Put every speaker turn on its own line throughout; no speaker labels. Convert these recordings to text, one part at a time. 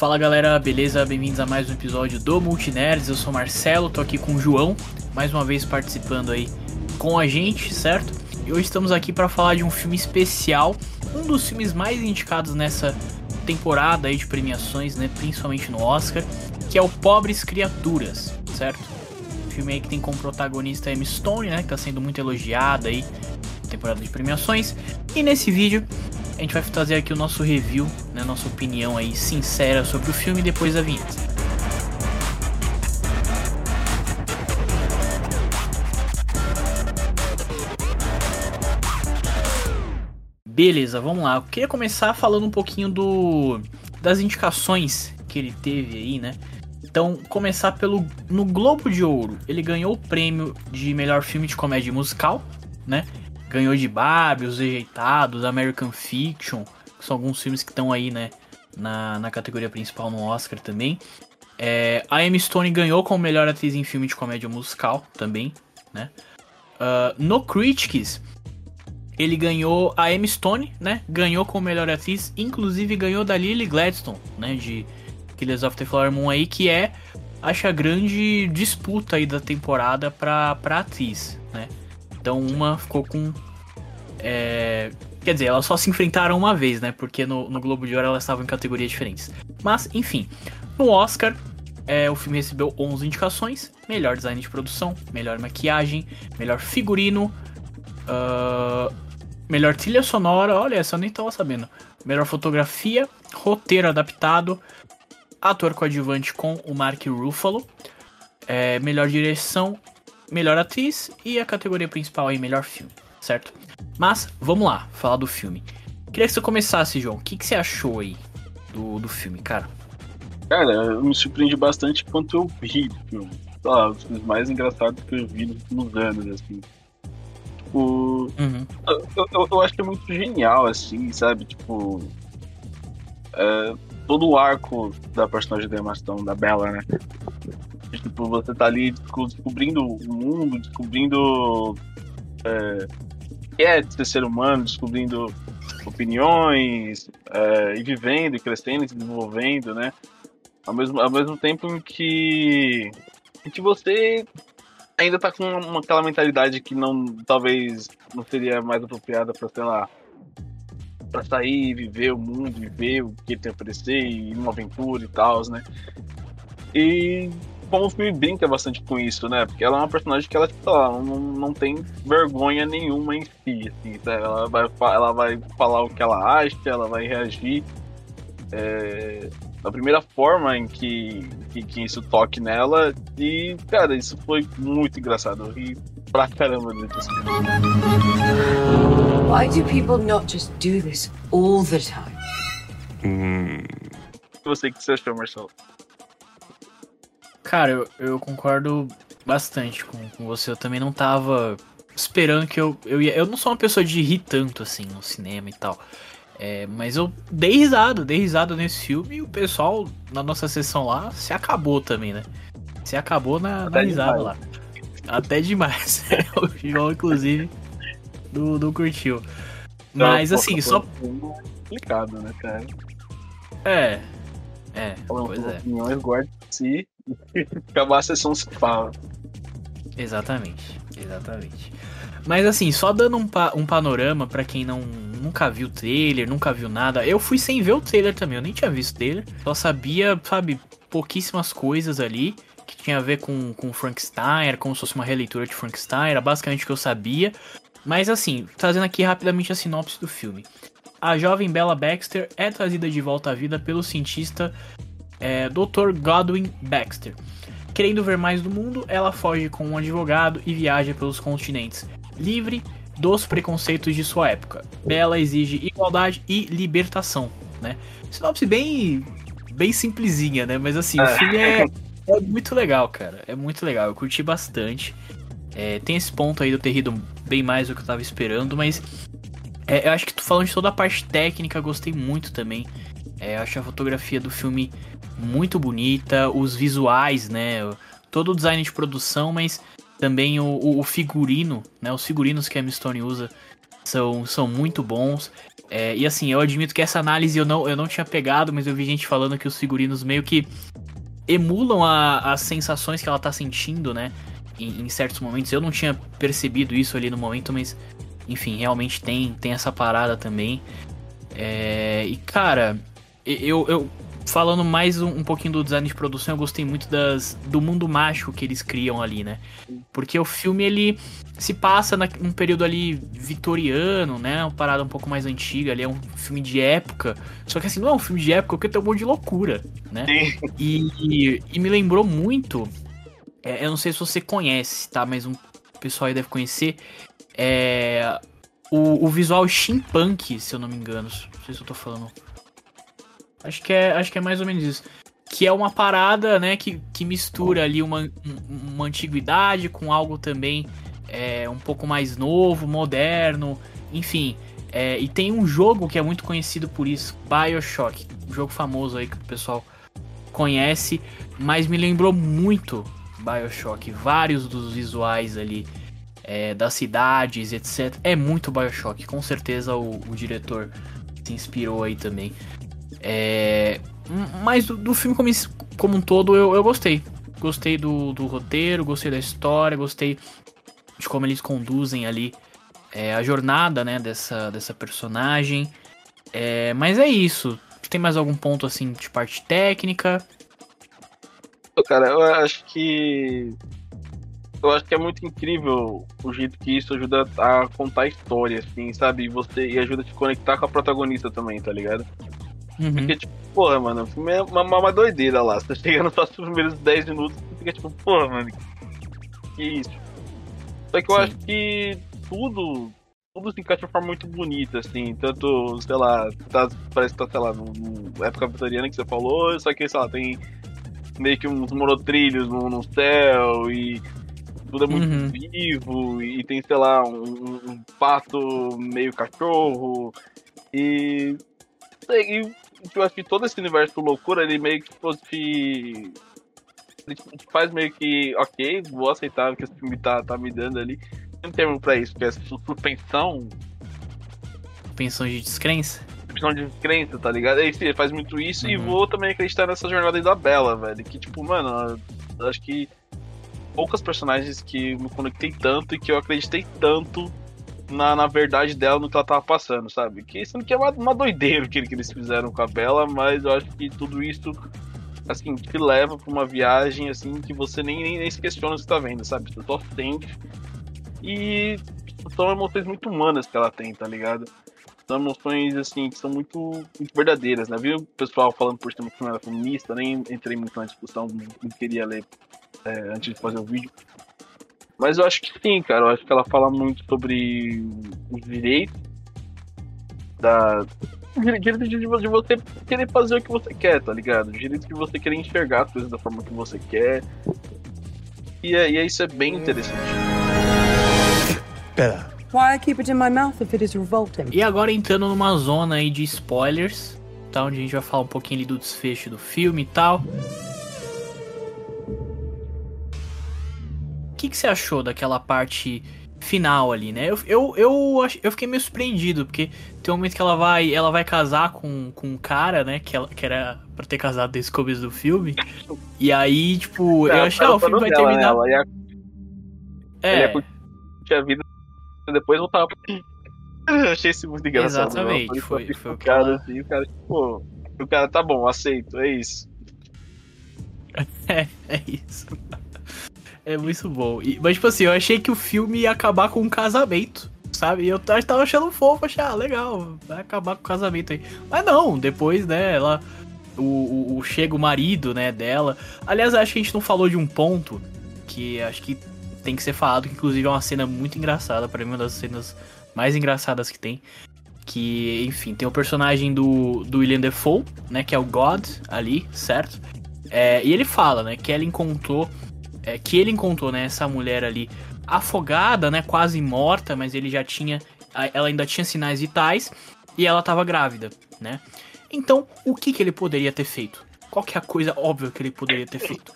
Fala galera, beleza? Bem-vindos a mais um episódio do Multinerds. Eu sou Marcelo, tô aqui com o João, mais uma vez participando aí com a gente, certo? E hoje estamos aqui para falar de um filme especial, um dos filmes mais indicados nessa temporada aí de premiações, né, principalmente no Oscar, que é o Pobres Criaturas, certo? Filme aí que tem como protagonista Emma Stone, né, que tá sendo muito elogiada aí temporada de premiações. E nesse vídeo a gente vai trazer aqui o nosso review, né, nossa opinião aí sincera sobre o filme depois da vinheta. Beleza, vamos lá. Eu queria começar falando um pouquinho do das indicações que ele teve aí, né? Então, começar pelo no Globo de Ouro. Ele ganhou o prêmio de melhor filme de comédia musical, né? Ganhou de Barbie, Os Rejeitados, American Fiction, que são alguns filmes que estão aí, né? Na, na categoria principal no Oscar também. É, a Emma Stone ganhou como melhor atriz em filme de comédia musical também, né? Uh, no Critics, ele ganhou a Emma Stone, né? Ganhou como melhor atriz, inclusive ganhou da Lily Gladstone, né? De Killers of the Flower Moon aí, que é, acho, a grande disputa aí da temporada pra, pra atriz, né? Então uma ficou com. É... Quer dizer, elas só se enfrentaram uma vez, né? Porque no, no Globo de Ouro elas estavam em categorias diferentes. Mas, enfim, no Oscar, é, o filme recebeu 11 indicações: melhor design de produção, melhor maquiagem, melhor figurino, uh, melhor trilha sonora. Olha, essa eu nem tava sabendo. Melhor fotografia, roteiro adaptado, ator coadjuvante com o Mark Ruffalo, é, melhor direção, melhor atriz e a categoria principal aí, melhor filme, certo? Mas vamos lá, falar do filme. Queria que você começasse, João. O que, que você achou aí do, do filme, cara?
Cara, eu me surpreendi bastante quanto eu vi do filme. Sei lá, os filmes mais engraçados que eu vi nos últimos anos, assim. Tipo.
Uhum.
Eu, eu, eu, acho que é muito genial, assim, sabe? Tipo. É, todo o arco da personagem da Emma Stone, da Bella, né? Tipo, você tá ali descobrindo o mundo, descobrindo é, que é ser ser humano, descobrindo opiniões, é, e vivendo, e crescendo, e se desenvolvendo, né? Ao mesmo, ao mesmo tempo em que, em que você ainda tá com uma, aquela mentalidade que não talvez não seria mais apropriada para sei lá para sair, viver o mundo, viver o que tem a oferecer, e uma aventura e tal, né? E como o filme brinca bastante com isso, né? Porque ela é uma personagem que ela, tipo, ela não, não tem vergonha nenhuma em si, assim, tá? ela, vai, ela vai falar o que ela acha, ela vai reagir é, da primeira forma em que, que, que, isso toque nela. E, cara, isso foi muito engraçado. Eu ri pra caramba desse filme.
Why do people not just do this all the time?
Hum. Você que você achou, Marcelo?
Cara, eu, eu concordo bastante com, com você. Eu também não tava esperando que eu, eu ia. Eu não sou uma pessoa de rir tanto assim no cinema e tal. É, mas eu dei risada, dei risada nesse filme e o pessoal na nossa sessão lá se acabou também, né? Se acabou na, na risada demais. lá. Até demais. o João, inclusive, do, do curtiu. Mas assim, só.
Complicado, né, cara?
É. É, pois é.
Opiniões guarde si e acabar a sessão se fala.
Exatamente, exatamente. Mas assim, só dando um, pa um panorama para quem não nunca viu o trailer, nunca viu nada. Eu fui sem ver o trailer também, eu nem tinha visto o trailer. Só sabia, sabe, pouquíssimas coisas ali que tinha a ver com, com Frankenstein, era como se fosse uma releitura de Frankenstein, era basicamente o que eu sabia. Mas assim, trazendo aqui rapidamente a sinopse do filme. A jovem Bella Baxter é trazida de volta à vida pelo cientista é, Dr. Godwin Baxter. Querendo ver mais do mundo, ela foge com um advogado e viaja pelos continentes, livre dos preconceitos de sua época. Bella exige igualdade e libertação, né? Sinopse bem bem simplesinha, né? Mas assim, o é. filme é, é muito legal, cara. É muito legal. Eu curti bastante. É, tem esse ponto aí de eu ter rido bem mais do que eu tava esperando, mas é, eu acho que tu falando de toda a parte técnica, gostei muito também. É, eu acho a fotografia do filme muito bonita, os visuais, né? Todo o design de produção, mas também o, o, figurino, né? Os figurinos que a Stone usa são, são muito bons. É, e assim, eu admito que essa análise eu não, eu não tinha pegado, mas eu vi gente falando que os figurinos meio que emulam a, as sensações que ela tá sentindo, né? Em, em, certos momentos. Eu não tinha percebido isso ali no momento, mas enfim, realmente tem, tem essa parada também. É, e cara, eu, eu falando mais um, um, pouquinho do design de produção, eu gostei muito das, do mundo mágico que eles criam ali, né? Porque o filme ele se passa num período ali vitoriano, né? Uma parada um pouco mais antiga, ali é um filme de época. Só que assim, não é um filme de época porque tem um monte de loucura, né? E, e, e, me lembrou muito. É, eu não sei se você conhece, tá? Mas um pessoal aí deve conhecer. É, o, o visual steampunk, se eu não me engano. Não sei se eu tô falando Acho que é, acho que é mais ou menos isso. Que é uma parada, né, que, que mistura ali uma, uma antiguidade com algo também é, um pouco mais novo, moderno, enfim. É, e tem um jogo que é muito conhecido por isso, Bioshock. Um jogo famoso aí que o pessoal conhece, mas me lembrou muito Bioshock. Vários dos visuais ali, é, das cidades, etc. É muito Bioshock. Com certeza o, o diretor se inspirou aí também. É, mas do, do filme como, como, um todo eu, eu gostei. Gostei do, do, roteiro, gostei da história, gostei de como eles conduzem ali é, a jornada né, dessa, dessa personagem. É, mas é isso. Tem mais algum ponto assim de parte técnica?
Cara, eu acho que. Eu acho que é muito incrível o jeito que isso ajuda a contar a história, assim, sabe? E, você, e ajuda a te conectar com a protagonista também, tá ligado? Uhum. Porque, tipo, porra, mano, o filme é uma, uma doideira lá. Você chega nos primeiros 10 minutos e fica tipo, porra, mano, que isso? Só que eu Sim. acho que tudo, tudo se encaixa de forma muito bonita, assim. Tanto, sei lá, tá, parece que tá, sei lá, na época vitoriana que você falou, só que, sei lá, tem meio que uns monotrilhos no, no céu e tudo é muito uhum. vivo e tem, sei lá, um, um pato meio cachorro e, e eu acho que todo esse universo loucura, ele meio que fosse. Ele faz meio que, ok, vou aceitar o que esse filme tá, tá me dando ali. Tem um termo pra isso, que é suspensão.
Suspensão de descrença?
Suspensão de descrença, tá ligado? Aí sim, ele faz muito isso uhum. e vou também acreditar nessa jornada aí da Bela, velho. Que, tipo, mano, acho que poucas personagens que me conectei tanto e que eu acreditei tanto na, na verdade dela no que ela tava passando, sabe? Que não que é uma, uma doideira que, que eles fizeram com a Bela, mas eu acho que tudo isso assim, te leva pra uma viagem assim que você nem, nem, nem se questiona que tá vendo, sabe? Você só sente. E são emoções muito humanas que ela tem, tá ligado? São emoções assim que são muito, muito verdadeiras, né? Viu o pessoal falando por cima que não era feminista, nem entrei muito na discussão, não queria ler é, antes de fazer o vídeo. Mas eu acho que sim, cara. Eu acho que ela fala muito sobre os direitos da. Direito de, de você querer fazer o que você quer, tá ligado? O direito de você querer enxergar as coisas da forma que você quer. E, é, e é, isso é bem interessante.
Pera. Why I keep it in my mouth if it is revolting? E agora entrando numa zona aí de spoilers, tá? Onde a gente vai falar um pouquinho ali do desfecho do filme e tal. Que, que você achou daquela parte final ali, né? Eu, eu, eu, eu fiquei meio surpreendido, porque tem um momento que ela vai, ela vai casar com, com um cara, né? Que, ela, que era pra ter casado desde o começo do filme. E aí, tipo, eu achei, ah, o filme vai terminar. Né? Ia...
É. Tinha vida depois voltava. Eu achei isso muito engraçado.
Exatamente, foi, foi, foi
o cara ela... assim, o cara, tipo, o cara tá bom, aceito, é isso.
é, é isso. É muito bom. E, mas, tipo assim, eu achei que o filme ia acabar com um casamento, sabe? E eu tava achando fofo, achar ah, legal, vai acabar com o casamento aí. Mas não, depois, né, ela. O, o, o, chega o marido, né, dela. Aliás, acho que a gente não falou de um ponto que acho que tem que ser falado, que inclusive é uma cena muito engraçada, para mim, uma das cenas mais engraçadas que tem. Que, enfim, tem o personagem do, do William Defoe, né, que é o God ali, certo? É, e ele fala, né, que ela encontrou é, que ele encontrou, né, essa mulher ali afogada, né, quase morta, mas ele já tinha, ela ainda tinha sinais vitais e ela estava grávida, né? Então, o que que ele poderia ter feito? Qual que é a coisa óbvia que ele poderia ter feito?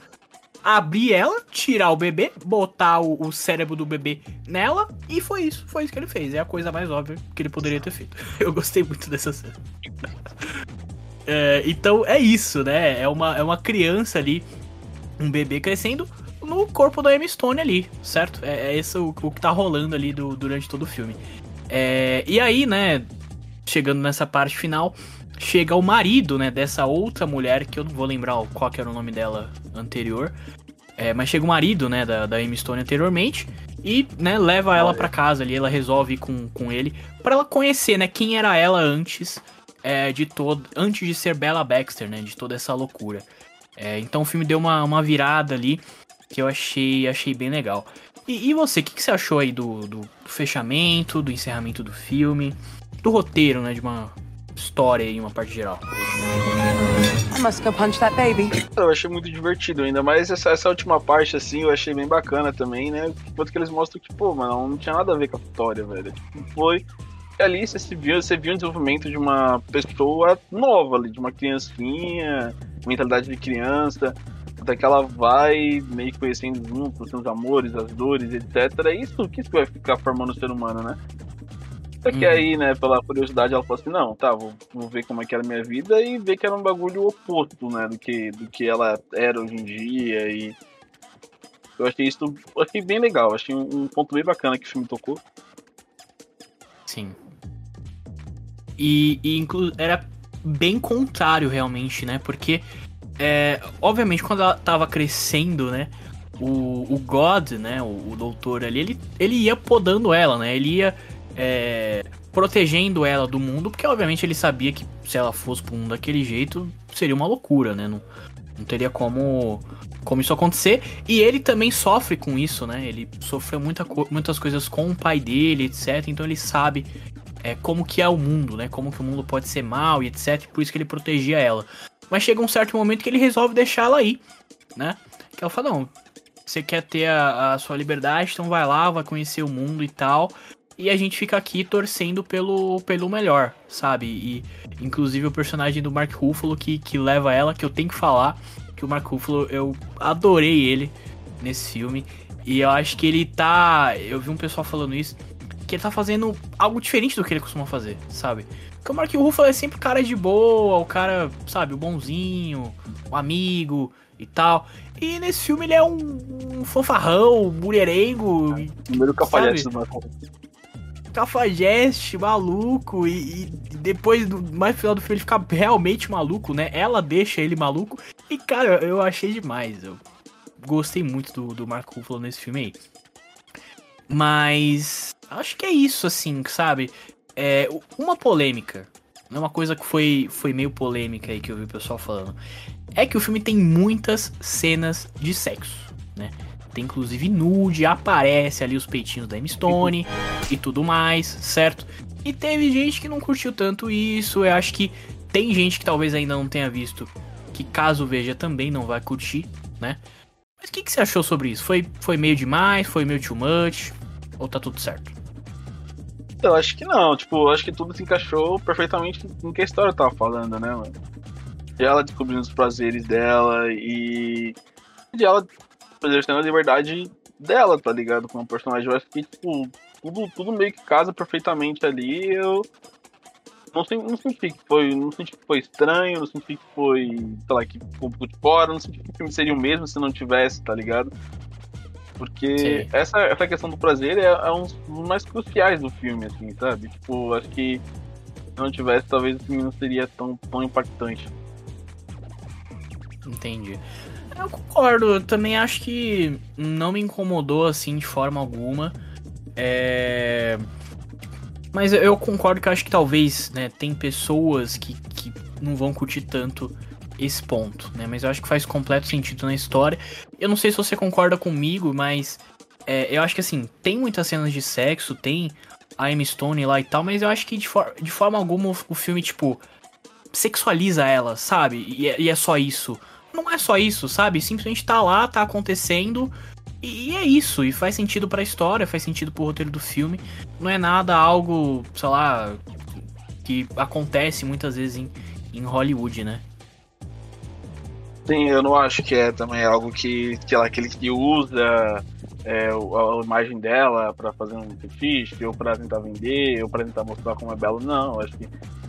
abrir ela, tirar o bebê, botar o, o, cérebro do bebê nela, e foi isso. Foi isso que ele fez. É a coisa mais óbvia que ele poderia ter feito. Eu gostei muito dessa cena. é, então é isso, né? É uma, é uma criança ali, um bebê crescendo no corpo da Emma Stone ali, certo? É, é esse o, o, que tá rolando ali do, durante todo o filme. É, e aí, né, chegando nessa parte final, chega o marido, né, dessa outra mulher, que eu não vou lembrar qual era o nome dela anterior, é, mas chega o marido, né, da, da Amy Stone anteriormente, e, né, leva ela para casa ali, ela resolve ir com, com ele, para ela conhecer, né, quem era ela antes é, de todo, antes de ser Bella Baxter, né, de toda essa loucura. É, então o filme deu uma, uma virada ali, que eu achei, achei bem legal. E, e você, o que, que, você achou aí do, do fechamento, do encerramento do filme, do roteiro, né, de uma história em uma parte geral.
I must go punch that baby.
Eu achei muito divertido ainda, mas essa, essa última parte, assim, eu achei bem bacana também, né? Enquanto que eles mostram que, pô, mano, não tinha nada a ver com a história, velho. Tipo, foi. E ali você viu, você viu o desenvolvimento de uma pessoa nova ali, de uma criancinha, mentalidade de criança, até que ela vai meio que conhecendo junto os seus amores, as dores, etc. É isso que isso vai ficar formando o ser humano, né? Só que uhum. aí, né, pela curiosidade, ela falou assim, não, tá, vou, vou ver como é que era a minha vida e ver que era um bagulho oposto, né, do que, do que ela era hoje em dia e... Eu achei isso, achei bem legal, achei um, um ponto bem bacana que o filme tocou.
Sim. E, e era bem contrário, realmente, né, porque, é, obviamente, quando ela tava crescendo, né, o, o God, né, o, o doutor ali, ele, ele ia podando ela, né, ele ia é, protegendo ela do mundo, porque obviamente ele sabia que se ela fosse pro mundo daquele jeito, seria uma loucura, né? Não, não teria como, como isso acontecer. E ele também sofre com isso, né? Ele sofreu muita, muitas coisas com o pai dele, etc. Então ele sabe é, como que é o mundo, né? Como que o mundo pode ser mal e etc. Por isso que ele protegia ela. Mas chega um certo momento que ele resolve deixar ela aí, né? Que ela fala, não, você quer ter a, a sua liberdade, então vai lá, vai conhecer o mundo e tal e a gente fica aqui torcendo pelo, pelo melhor, sabe? E inclusive o personagem do Mark Ruffalo que, que leva ela, que eu tenho que falar, que o Mark Ruffalo, eu adorei ele nesse filme. E eu acho que ele tá. Eu vi um pessoal falando isso. Que ele tá fazendo algo diferente do que ele costuma fazer, sabe? Porque o Mark Ruffalo é sempre o cara de boa, o cara, sabe, o bonzinho, o amigo e tal. E nesse filme ele é um, um fanfarrão, mulherengo.
Primeiro cafalhete do Mark
cafajeste, maluco, e, e, depois, do mais final do filme, ele fica realmente maluco, né? Ela deixa ele maluco. E, cara, eu achei demais. Eu gostei muito do, do Marco Ruffalo nesse filme aí. Mas acho que é isso, assim, sabe? É, uma polêmica, né? uma coisa que foi, foi meio polêmica aí que eu vi o pessoal falando, é que o filme tem muitas cenas de sexo, né? Tem inclusive nude, aparece ali os peitinhos da M-Stone e tudo mais, certo? E teve gente que não curtiu tanto isso. Eu acho que tem gente que talvez ainda não tenha visto, que caso veja também não vai curtir, né? Mas o que, que você achou sobre isso? Foi, foi meio demais? Foi meio too much? Ou tá tudo certo?
Eu acho que não, tipo, acho que tudo se encaixou perfeitamente no que a história tava falando, né, mano? De ela descobrindo os prazeres dela e de ela exercendo a liberdade dela, tá ligado? Com o personagem. Eu acho que, tipo, tudo, tudo meio que casa perfeitamente ali. Eu não, não senti que foi. Não senti que foi estranho, não senti que foi, sei lá, que ficou um pouco de fora, não senti que o filme seria o mesmo se não tivesse, tá ligado? Porque essa, essa questão do prazer é, é um dos mais cruciais do filme, assim, sabe? Tipo, acho que se não tivesse, talvez o filme não seria tão, tão impactante.
Entendi. Eu concordo, eu também acho que não me incomodou assim de forma alguma. É... Mas eu concordo que eu acho que talvez, né, tem pessoas que, que não vão curtir tanto esse ponto, né? Mas eu acho que faz completo sentido na história. Eu não sei se você concorda comigo, mas é, eu acho que assim, tem muitas cenas de sexo, tem a Emma Stone lá e tal, mas eu acho que de, for de forma alguma o filme, tipo, sexualiza ela, sabe? E é, e é só isso não é só isso, sabe? Simplesmente tá lá, tá acontecendo. E é isso, e faz sentido para a história, faz sentido pro roteiro do filme. Não é nada algo, sei lá, que acontece muitas vezes em, em Hollywood, né?
Sim, eu não acho que é também algo que, sei lá, aquele que usa é, a imagem dela para fazer um fetiche, ou para tentar vender, ou para tentar mostrar como é belo. Não, acho que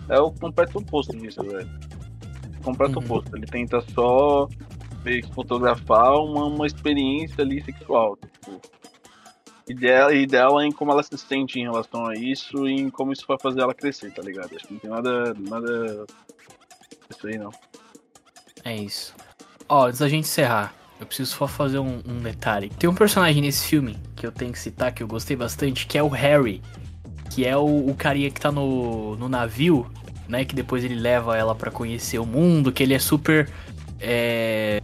é o completo oposto disso, velho. Completo
Uhum.
oposto. Ele tenta só fotografar uma, uma experiência ali sexual. Tipo, e, dela, e dela em como ela se sente em relação a isso e em como isso vai fazer ela crescer, tá ligado? Acho que não tem nada. nada. Isso aí não.
É isso. Ó, antes da gente encerrar, eu preciso só fazer um, um detalhe. Tem um personagem nesse filme que eu tenho que citar, que eu gostei bastante, que é o Harry. Que é o, o carinha que tá no, no navio, né? Que depois ele leva ela pra conhecer o mundo, que ele é super. é,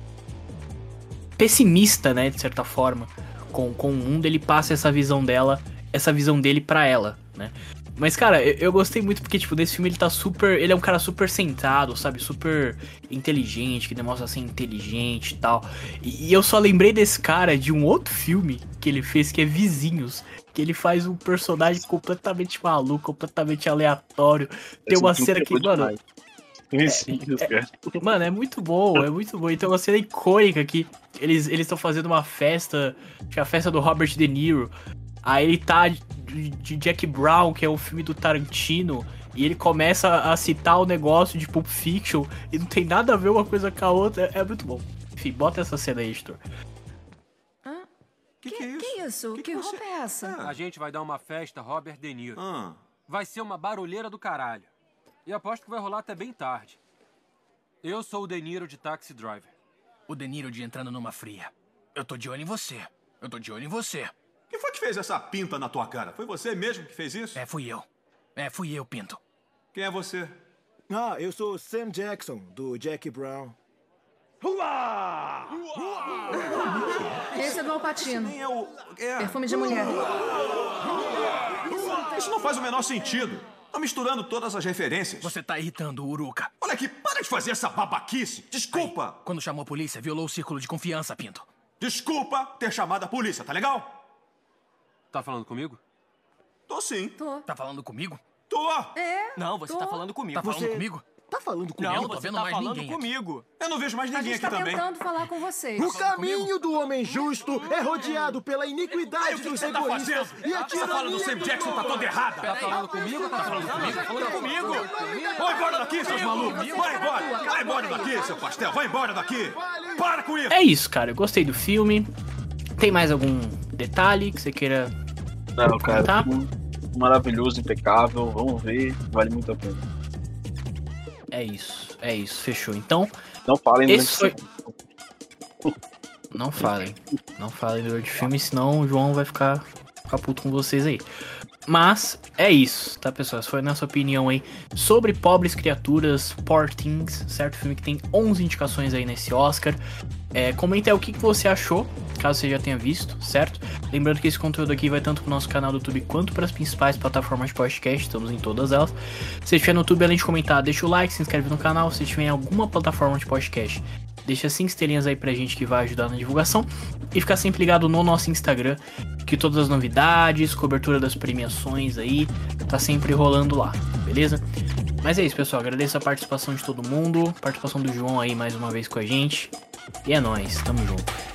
pessimista, né? De certa forma. Com, com o mundo, ele passa essa visão dela, essa visão dele pra ela, né? Mas, cara, eu, eu gostei muito porque, tipo, nesse filme ele tá super. Ele é um cara super centrado, sabe? Super inteligente, que demonstra ser inteligente e tal. E, eu só lembrei desse cara de um outro filme que ele fez, que é Vizinhos. Que ele faz um personagem completamente maluco, completamente aleatório. Tem uma cena que,
é
mano,
demais. Vizinhos, cara.
Mano, é muito bom, é muito bom. Então, uma cena icônica que eles estão fazendo uma festa, que é a festa do Robert De Niro. Aí ele tá de, Jack Brown, que é um filme do Tarantino, e ele começa a citar o negócio de Pulp Fiction, e não tem nada a ver uma coisa com a outra. É, é muito bom. Enfim, bota essa cena aí, Editor.
Que que é isso?
Que isso? Que,
Que que você-
roupa é essa?
A gente vai dar uma festa Robert De Niro.
Ah,
Vai ser uma barulheira do caralho. E aposto que vai rolar até bem tarde. Eu sou o De Niro de Taxi Driver.
O De Niro de entrando numa fria. Eu tô de olho em você. Eu tô de olho em você.
Quem foi que fez essa pinta na tua cara? Foi você mesmo que fez isso?
É, fui eu. É, fui eu, Pinto.
Quem é você?
Ah, eu sou Sam Jackson, do Jack Brown.
Esse é do Alpatino.
É o. É.
Perfume de mulher.
Isso não faz o menor sentido. Tá misturando todas as referências.
Você tá irritando o Uruca.
Olha aqui, para de fazer essa babaquice. Desculpa.
Quando chamou a polícia, violou o círculo de confiança, Pinto.
Desculpa ter chamado a polícia, tá legal?
Tá falando comigo?
Tô sim.
Tô.
Tá falando comigo?
Tô.
É.
Não, você
Tô.
tá falando comigo.
Tá falando
Você-
comigo?
Tá falando comigo?
Não,
Não,
tô
você
vendo
tá
mais
falando
ninguém aqui.
comigo.
Eu não vejo mais
A
ninguém
gente
aqui
tá
também.
tentando falar com vocês.
O caminho do homem justo é rodeado pela
Ai,
iniquidade
que
dos
você tá
egoístas
fazendo?
e a
Essa fala do Sam Jackson tá toda errada.
Tá falando comigo tá falando comigo? Tá falando comigo?
Vai embora daqui, seus malucos. Vai embora. Vai embora daqui, seu pastel. Vai embora daqui. Para com isso.
É isso, cara. Eu gostei do filme. Tem mais algum detalhe que você queira
Não, cara,
Tá.
maravilhoso, impecável. Vamos ver, vale muito a pena.
É isso, é isso, fechou. Então,
Não falem
Esse
durante
foi- não falem. Não falem durante o filme, senão o João vai ficar, ficar puto com vocês aí. Mas é isso, tá, pessoal? Essa foi a nossa opinião aí sobre Pobres Criaturas, Poor Things, certo? Filme que tem 11 indicações aí nesse Oscar. É, comenta aí o que, que você achou, caso você já tenha visto, certo? Lembrando que esse conteúdo aqui vai tanto pro nosso canal do YouTube quanto para as principais plataformas de podcast, estamos em todas elas. Se estiver no YouTube, além de comentar, deixa o like, se inscreve no canal. Se estiver em alguma plataforma de podcast, deixa 5 estrelinhas aí pra gente que vai ajudar na divulgação. E ficar sempre ligado no nosso Instagram, que todas as novidades, cobertura das premiações aí, tá sempre rolando lá, beleza? Mas é isso, pessoal. Agradeço a participação de todo mundo, participação do João aí mais uma vez com a gente. E é nóis, tamo junto.